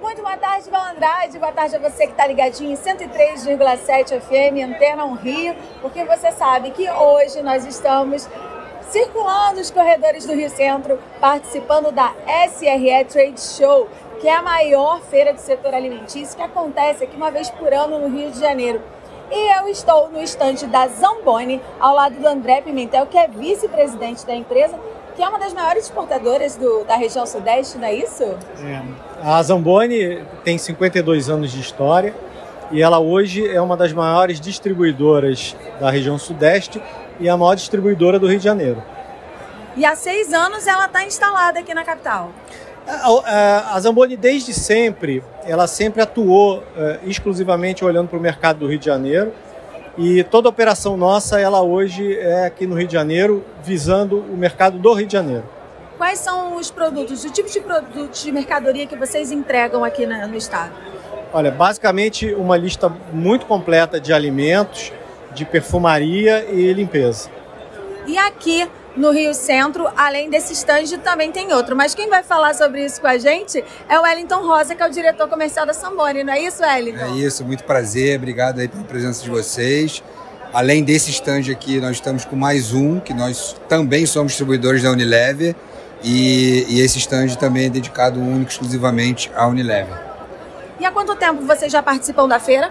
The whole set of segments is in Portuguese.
Muito boa tarde, Val Andrade. Boa tarde a você que está ligadinho em 103,7 FM, Antena 1 Rio, porque você sabe que hoje nós estamos circulando os corredores do Rio Centro, participando da SRE Trade Show, que é a maior feira do setor alimentício que acontece aqui uma vez por ano no Rio de Janeiro. E eu estou no estande da Zamboni, ao lado do André Pimentel, que é vice-presidente da empresa, que é uma das maiores exportadoras do, da região sudeste, não é isso? É. A Zamboni tem 52 anos de história e ela hoje é uma das maiores distribuidoras da região sudeste e a maior distribuidora do Rio de Janeiro. E há seis anos ela está instalada aqui na capital. A Zamboni, desde sempre, ela sempre atuou uh, exclusivamente olhando para o mercado do Rio de Janeiro. E toda a operação nossa, ela hoje é aqui no Rio de Janeiro, visando o mercado do Rio de Janeiro. Quais são os produtos, o tipo de produtos de mercadoria que vocês entregam aqui no estado? Olha, basicamente uma lista muito completa de alimentos, de perfumaria e limpeza. E aqui no Rio Centro, além desse stand, também tem outro. Mas quem vai falar sobre isso com a gente é o Wellington Rosa, que é o diretor comercial da Samboni, não é isso, Wellington? É isso, muito prazer, obrigado aí pela presença de vocês. Além desse stand aqui, nós estamos com mais um, que nós também somos distribuidores da Unilever, e, e esse stand também é dedicado único exclusivamente à Unilever. E há quanto tempo vocês já participam da feira?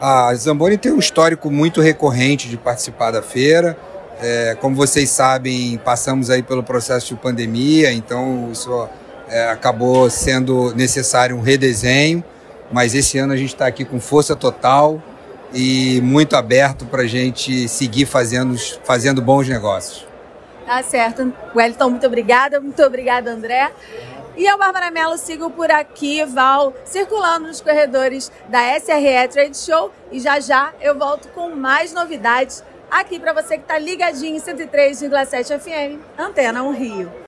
A Zamboni tem um histórico muito recorrente de participar da feira. É, como vocês sabem, passamos aí pelo processo de pandemia, então isso é, acabou sendo necessário um redesenho, mas esse ano a gente está aqui com força total e muito aberto para a gente seguir fazendo, fazendo bons negócios. Tá certo. Wellington, muito obrigada. Muito obrigada, André. E eu, Bárbara Mello, sigo por aqui, Val, circulando nos corredores da SRE Trade Show e já já eu volto com mais novidades aqui para você que está ligadinho em 103,7 FM, Antena 1 Rio.